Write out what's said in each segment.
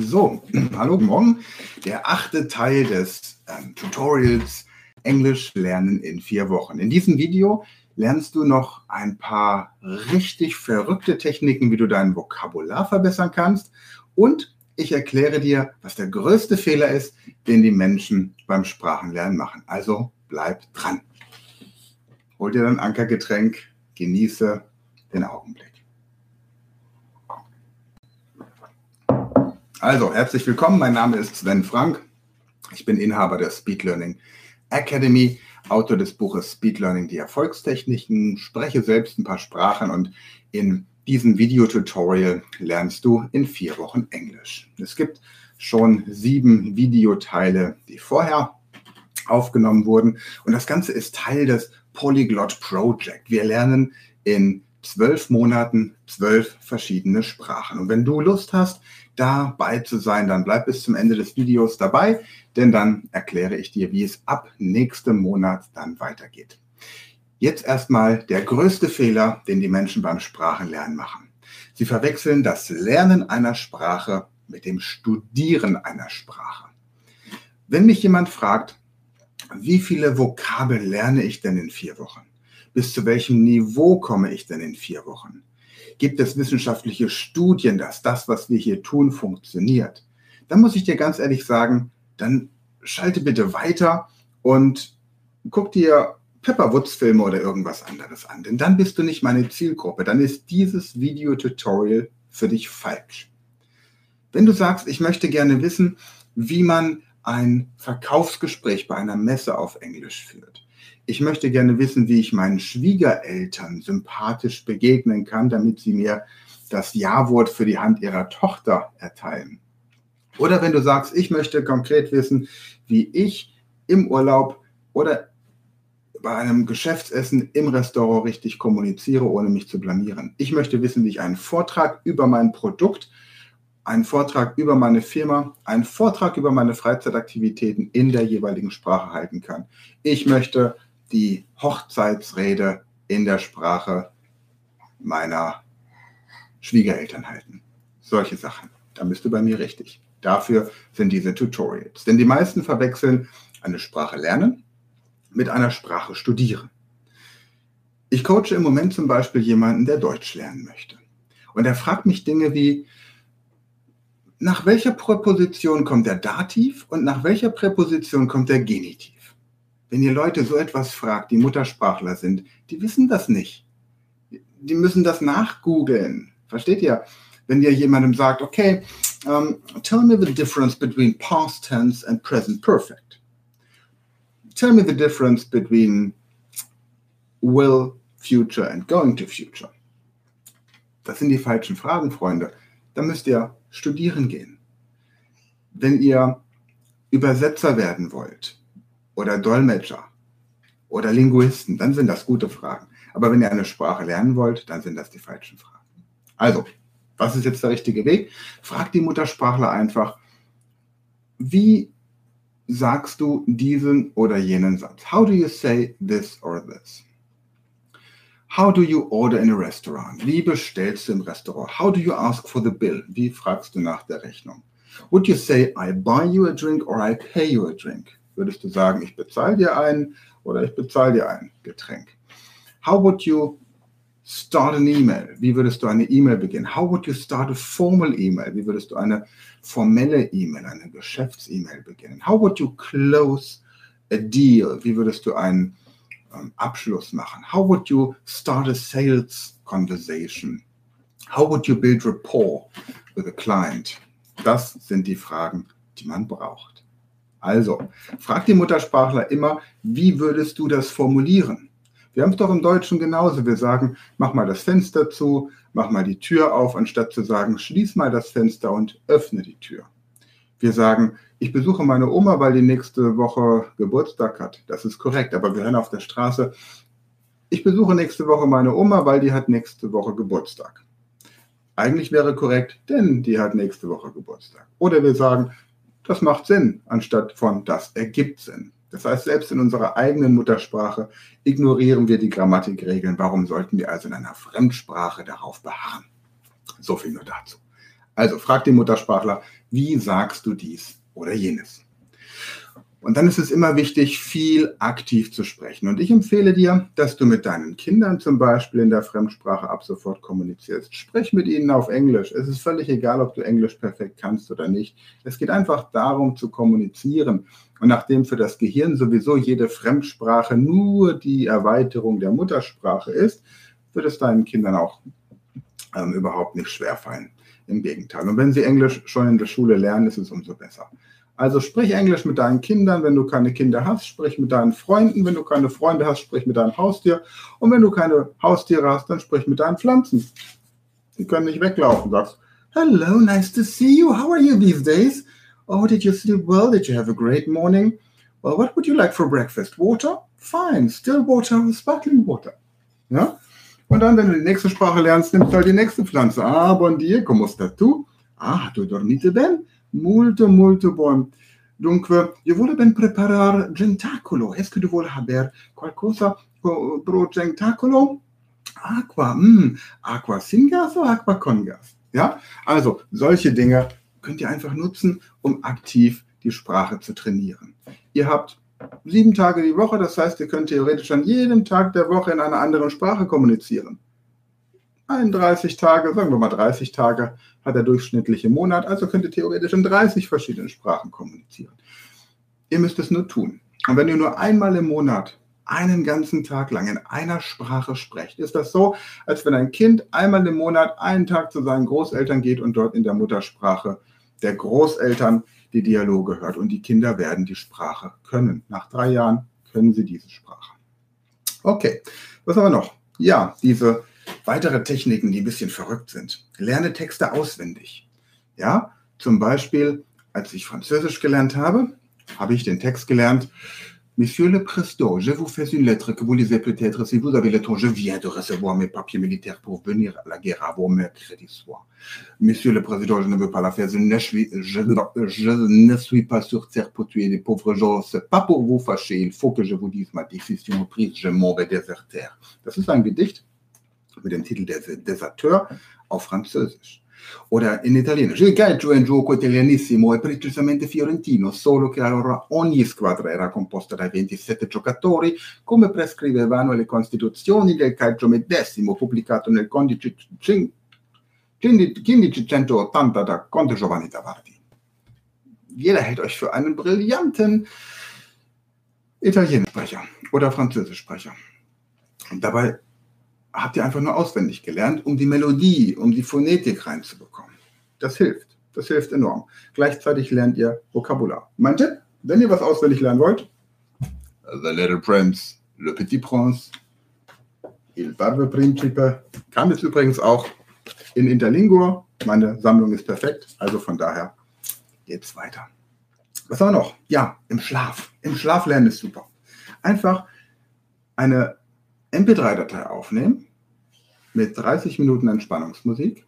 So, hallo, guten Morgen. Der achte Teil des ähm, Tutorials Englisch lernen in vier Wochen. In diesem Video lernst du noch ein paar richtig verrückte Techniken, wie du dein Vokabular verbessern kannst. Und ich erkläre dir, was der größte Fehler ist, den die Menschen beim Sprachenlernen machen. Also bleib dran. Hol dir dein Ankergetränk, genieße den Augenblick. Also, herzlich willkommen. Mein Name ist Sven Frank. Ich bin Inhaber der Speed Learning Academy, Autor des Buches Speed Learning, die Erfolgstechniken, spreche selbst ein paar Sprachen und in diesem Videotutorial lernst du in vier Wochen Englisch. Es gibt schon sieben Videoteile, die vorher aufgenommen wurden und das Ganze ist Teil des Polyglot Project. Wir lernen in zwölf Monaten zwölf verschiedene Sprachen. Und wenn du Lust hast, dabei zu sein, dann bleib bis zum Ende des Videos dabei, denn dann erkläre ich dir, wie es ab nächstem Monat dann weitergeht. Jetzt erstmal der größte Fehler, den die Menschen beim Sprachenlernen machen. Sie verwechseln das Lernen einer Sprache mit dem Studieren einer Sprache. Wenn mich jemand fragt, wie viele Vokabeln lerne ich denn in vier Wochen? Bis zu welchem Niveau komme ich denn in vier Wochen? Gibt es wissenschaftliche Studien, dass das, was wir hier tun, funktioniert? Dann muss ich dir ganz ehrlich sagen, dann schalte bitte weiter und guck dir Pepperwoods-Filme oder irgendwas anderes an. Denn dann bist du nicht meine Zielgruppe. Dann ist dieses Videotutorial für dich falsch. Wenn du sagst, ich möchte gerne wissen, wie man ein Verkaufsgespräch bei einer Messe auf Englisch führt, ich möchte gerne wissen, wie ich meinen Schwiegereltern sympathisch begegnen kann, damit sie mir das Ja-Wort für die Hand ihrer Tochter erteilen. Oder wenn du sagst, ich möchte konkret wissen, wie ich im Urlaub oder bei einem Geschäftsessen im Restaurant richtig kommuniziere, ohne mich zu blamieren. Ich möchte wissen, wie ich einen Vortrag über mein Produkt, einen Vortrag über meine Firma, einen Vortrag über meine Freizeitaktivitäten in der jeweiligen Sprache halten kann. Ich möchte die Hochzeitsrede in der Sprache meiner Schwiegereltern halten. Solche Sachen. Da bist du bei mir richtig. Dafür sind diese Tutorials. Denn die meisten verwechseln eine Sprache lernen mit einer Sprache studieren. Ich coache im Moment zum Beispiel jemanden, der Deutsch lernen möchte. Und er fragt mich Dinge wie, nach welcher Präposition kommt der Dativ und nach welcher Präposition kommt der Genitiv? Wenn ihr Leute so etwas fragt, die Muttersprachler sind, die wissen das nicht. Die müssen das nachgoogeln. Versteht ihr? Wenn ihr jemandem sagt, okay, um, tell me the difference between past tense and present perfect. Tell me the difference between will, future and going to future. Das sind die falschen Fragen, Freunde. Da müsst ihr studieren gehen. Wenn ihr Übersetzer werden wollt, oder Dolmetscher oder Linguisten, dann sind das gute Fragen. Aber wenn ihr eine Sprache lernen wollt, dann sind das die falschen Fragen. Also, was ist jetzt der richtige Weg? Frag die Muttersprachler einfach, wie sagst du diesen oder jenen Satz? How do you say this or this? How do you order in a restaurant? Wie bestellst du im Restaurant? How do you ask for the bill? Wie fragst du nach der Rechnung? Would you say I buy you a drink or I pay you a drink? Würdest du sagen, ich bezahle dir einen oder ich bezahle dir ein Getränk? How would you start an email? Wie würdest du eine E-Mail beginnen? How would you start a formal email? Wie würdest du eine formelle E-Mail, eine Geschäfts-E-Mail beginnen? How would you close a deal? Wie würdest du einen ähm, Abschluss machen? How would you start a sales conversation? How would you build rapport with a client? Das sind die Fragen, die man braucht. Also, frag die Muttersprachler immer, wie würdest du das formulieren? Wir haben es doch im Deutschen genauso. Wir sagen, mach mal das Fenster zu, mach mal die Tür auf, anstatt zu sagen, schließ mal das Fenster und öffne die Tür. Wir sagen, ich besuche meine Oma, weil die nächste Woche Geburtstag hat. Das ist korrekt, aber wir hören auf der Straße, ich besuche nächste Woche meine Oma, weil die hat nächste Woche Geburtstag. Eigentlich wäre korrekt, denn die hat nächste Woche Geburtstag. Oder wir sagen, das macht Sinn, anstatt von das ergibt Sinn. Das heißt, selbst in unserer eigenen Muttersprache ignorieren wir die Grammatikregeln. Warum sollten wir also in einer Fremdsprache darauf beharren? So viel nur dazu. Also frag den Muttersprachler, wie sagst du dies oder jenes? Und dann ist es immer wichtig, viel aktiv zu sprechen. Und ich empfehle dir, dass du mit deinen Kindern zum Beispiel in der Fremdsprache ab sofort kommunizierst. Sprich mit ihnen auf Englisch. Es ist völlig egal, ob du Englisch perfekt kannst oder nicht. Es geht einfach darum zu kommunizieren. Und nachdem für das Gehirn sowieso jede Fremdsprache nur die Erweiterung der Muttersprache ist, wird es deinen Kindern auch ähm, überhaupt nicht schwerfallen. Im Gegenteil. Und wenn sie Englisch schon in der Schule lernen, ist es umso besser. Also sprich Englisch mit deinen Kindern, wenn du keine Kinder hast, sprich mit deinen Freunden, wenn du keine Freunde hast, sprich mit deinem Haustier und wenn du keine Haustiere hast, dann sprich mit deinen Pflanzen. Die können nicht weglaufen, sagst, Hello, nice to see you. How are you these days? Oh, did you sleep well? Did you have a great morning? Well, what would you like for breakfast? Water? Fine, still water, sparkling water. Ja? Und dann, wenn du die nächste Sprache lernst, nimmst du halt die nächste Pflanze. Ah, bon dia, come stai tu? Ah, tu dormite bene? Molto, molto buon. Dunque, io volevo ben preparare gentacolo. Est-ce que tu vuoi haber qualcosa pro gentacolo? Aqua, mm, Aqua sin gas oder Aqua con gas? Ja, also solche Dinge könnt ihr einfach nutzen, um aktiv die Sprache zu trainieren. Ihr habt sieben Tage die Woche, das heißt, ihr könnt theoretisch an jedem Tag der Woche in einer anderen Sprache kommunizieren. 31 Tage, sagen wir mal 30 Tage, hat der durchschnittliche Monat, also könnt ihr theoretisch in 30 verschiedenen Sprachen kommunizieren. Ihr müsst es nur tun. Und wenn ihr nur einmal im Monat einen ganzen Tag lang in einer Sprache sprecht, ist das so, als wenn ein Kind einmal im Monat einen Tag zu seinen Großeltern geht und dort in der Muttersprache der Großeltern die Dialoge hört. Und die Kinder werden die Sprache können. Nach drei Jahren können sie diese Sprache. Okay, was haben wir noch? Ja, diese weitere Techniken, die ein bisschen verrückt sind. Lerne Texte auswendig. Ja, zum Beispiel, als ich Französisch gelernt habe, habe ich den Text gelernt. Monsieur le Président, je vous fais une lettre que vous lisez peut-être si vous avez le temps. Je viens de recevoir mes papiers militaires pour venir à la guerre avant mercredi soir. Monsieur le Président, je ne veux pas la faire. Je ne suis, je, je ne suis pas sur terre pour tuer les pauvres gens. C'est pas pour vous fâcher. Il faut que je vous dise ma décision prise. Je m'en vais déserter. Das ist ein Gedicht mit dem Titel Der Deserteur auf Französisch. Oder in Italienisch. Il calcio è un gioco italianissimo e precisamente fiorentino, solo che allora ogni squadra era composta da 27 giocatori, come prescrivevano le costituzioni del calcio medesimo, pubblicato nel 1580 da Conte Giovanni Davardi. Jeder hält euch für einen brillanten Italienischsprecher oder Französischsprecher. Und dabei habt ihr einfach nur auswendig gelernt, um die Melodie, um die Phonetik reinzubekommen. Das hilft. Das hilft enorm. Gleichzeitig lernt ihr Vokabular. Mein Tipp, wenn ihr was auswendig lernen wollt, The Little Prince, Le Petit Prince, Il Barbe Principe, kam jetzt übrigens auch in Interlingua. Meine Sammlung ist perfekt, also von daher geht's weiter. Was wir noch? Ja, im Schlaf. Im Schlaf lernen ist super. Einfach eine MP3-Datei aufnehmen mit 30 Minuten Entspannungsmusik.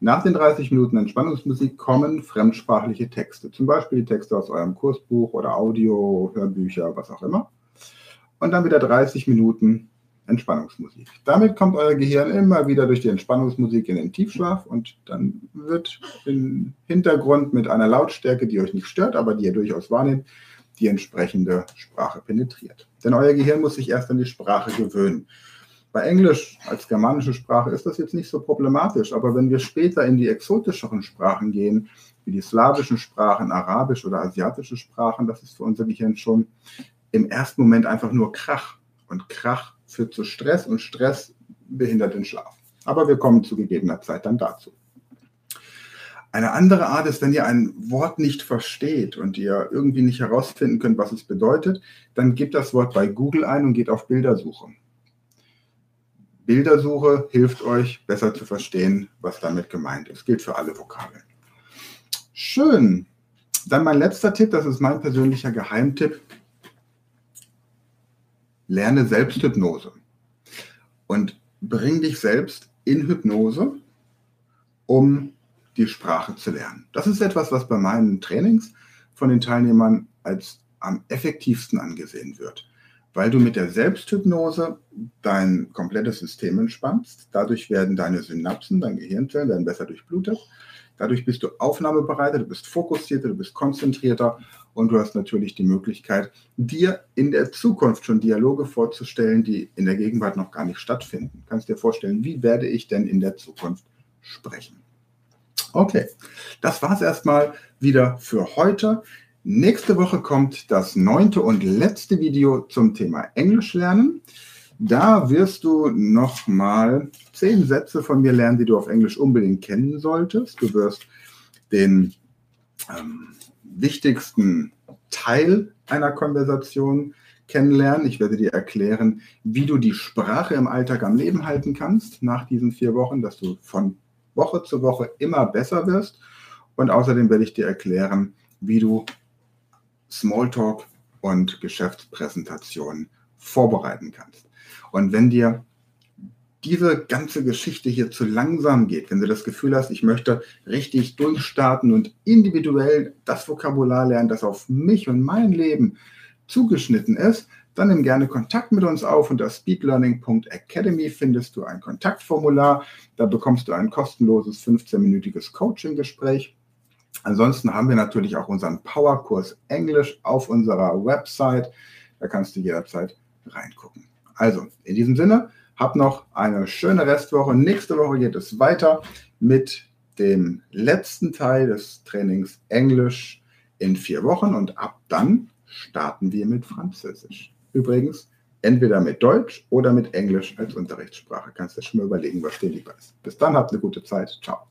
Nach den 30 Minuten Entspannungsmusik kommen fremdsprachliche Texte, zum Beispiel die Texte aus eurem Kursbuch oder Audio, Hörbücher, was auch immer. Und dann wieder 30 Minuten Entspannungsmusik. Damit kommt euer Gehirn immer wieder durch die Entspannungsmusik in den Tiefschlaf und dann wird im Hintergrund mit einer Lautstärke, die euch nicht stört, aber die ihr durchaus wahrnehmt, die entsprechende Sprache penetriert. Denn euer Gehirn muss sich erst an die Sprache gewöhnen. Bei Englisch als germanische Sprache ist das jetzt nicht so problematisch, aber wenn wir später in die exotischeren Sprachen gehen, wie die slawischen Sprachen, arabisch oder asiatische Sprachen, das ist für unser Gehirn schon im ersten Moment einfach nur Krach. Und Krach führt zu Stress und Stress behindert den Schlaf. Aber wir kommen zu gegebener Zeit dann dazu. Eine andere Art ist, wenn ihr ein Wort nicht versteht und ihr irgendwie nicht herausfinden könnt, was es bedeutet, dann gebt das Wort bei Google ein und geht auf Bildersuche. Bildersuche hilft euch, besser zu verstehen, was damit gemeint ist. Gilt für alle Vokabeln. Schön. Dann mein letzter Tipp, das ist mein persönlicher Geheimtipp. Lerne Selbsthypnose und bring dich selbst in Hypnose, um die Sprache zu lernen. Das ist etwas, was bei meinen Trainings von den Teilnehmern als am effektivsten angesehen wird weil du mit der Selbsthypnose dein komplettes System entspannst. Dadurch werden deine Synapsen, dein Gehirnzellen werden besser durchblutet. Dadurch bist du aufnahmebereiter, du bist fokussierter, du bist konzentrierter und du hast natürlich die Möglichkeit, dir in der Zukunft schon Dialoge vorzustellen, die in der Gegenwart noch gar nicht stattfinden. Du kannst dir vorstellen, wie werde ich denn in der Zukunft sprechen? Okay, das war es erstmal wieder für heute. Nächste Woche kommt das neunte und letzte Video zum Thema Englisch lernen. Da wirst du nochmal zehn Sätze von mir lernen, die du auf Englisch unbedingt kennen solltest. Du wirst den ähm, wichtigsten Teil einer Konversation kennenlernen. Ich werde dir erklären, wie du die Sprache im Alltag am Leben halten kannst nach diesen vier Wochen, dass du von Woche zu Woche immer besser wirst. Und außerdem werde ich dir erklären, wie du Smalltalk und Geschäftspräsentationen vorbereiten kannst. Und wenn dir diese ganze Geschichte hier zu langsam geht, wenn du das Gefühl hast, ich möchte richtig durchstarten und individuell das Vokabular lernen, das auf mich und mein Leben zugeschnitten ist, dann nimm gerne Kontakt mit uns auf. Unter speedlearning.academy findest du ein Kontaktformular. Da bekommst du ein kostenloses 15-minütiges Coaching-Gespräch. Ansonsten haben wir natürlich auch unseren Powerkurs Englisch auf unserer Website. Da kannst du jederzeit reingucken. Also, in diesem Sinne, hab noch eine schöne Restwoche. Nächste Woche geht es weiter mit dem letzten Teil des Trainings Englisch in vier Wochen und ab dann starten wir mit Französisch. Übrigens, entweder mit Deutsch oder mit Englisch als Unterrichtssprache. Kannst du schon mal überlegen, was dir lieber ist. Bis dann, habt eine gute Zeit. Ciao.